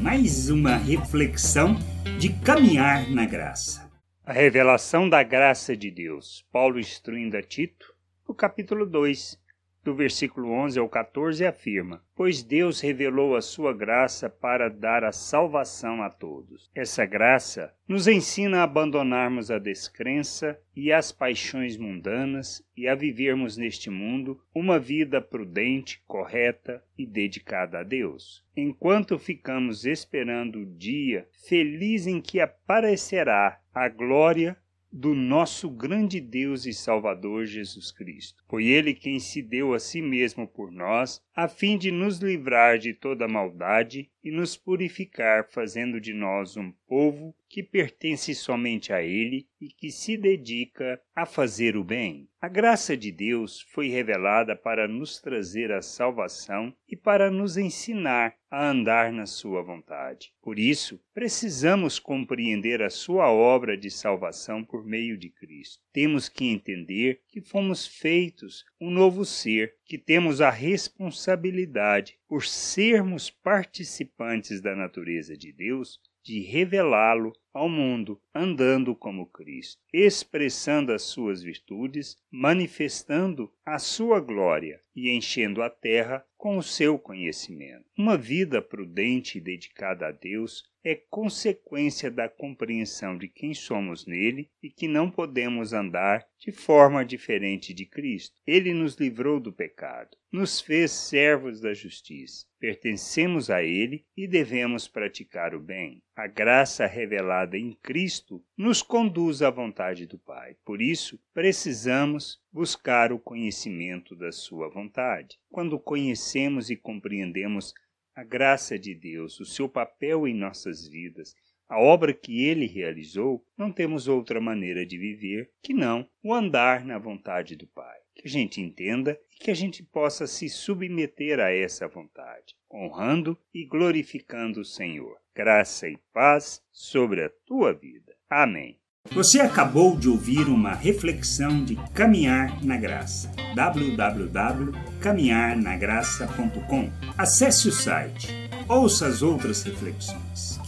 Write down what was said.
mais uma reflexão de caminhar na graça. A revelação da graça de Deus. Paulo instruindo a Tito, no capítulo 2, do versículo 11 ao 14, afirma: Pois Deus revelou a sua graça para dar a salvação a todos. Essa graça nos ensina a abandonarmos a descrença e as paixões mundanas e a vivermos neste mundo uma vida prudente, correta e dedicada a Deus. Enquanto ficamos esperando o dia feliz em que aparecerá a glória do nosso grande Deus e Salvador Jesus Cristo. Foi Ele quem se deu a si mesmo por nós, a fim de nos livrar de toda maldade e nos purificar, fazendo de nós um povo que pertence somente a Ele e que se dedica a fazer o bem. A graça de Deus foi revelada para nos trazer a salvação e para nos ensinar a andar na Sua vontade. Por isso, precisamos compreender a Sua obra de salvação por meio de Cristo. Temos que entender que fomos feitos um novo ser, que temos a responsabilidade, por sermos participantes da natureza de Deus, de revelá-lo ao mundo, andando como Cristo, expressando as suas virtudes, manifestando a sua glória e enchendo a terra com o seu conhecimento. Uma vida prudente e dedicada a Deus é consequência da compreensão de quem somos nele e que não podemos andar de forma diferente de Cristo. Ele nos livrou do pecado, nos fez servos da justiça. Pertencemos a ele e devemos praticar o bem. A graça revelada em Cristo nos conduz à vontade do Pai. Por isso, precisamos buscar o conhecimento da Sua vontade. Quando conhecemos e compreendemos a graça de Deus, o seu papel em nossas vidas, a obra que ele realizou, não temos outra maneira de viver que não o andar na vontade do Pai. Que a gente entenda e que a gente possa se submeter a essa vontade, honrando e glorificando o Senhor. Graça e paz sobre a tua vida. Amém. Você acabou de ouvir uma reflexão de Caminhar na Graça. www.caminharnagraça.com. Acesse o site. Ouça as outras reflexões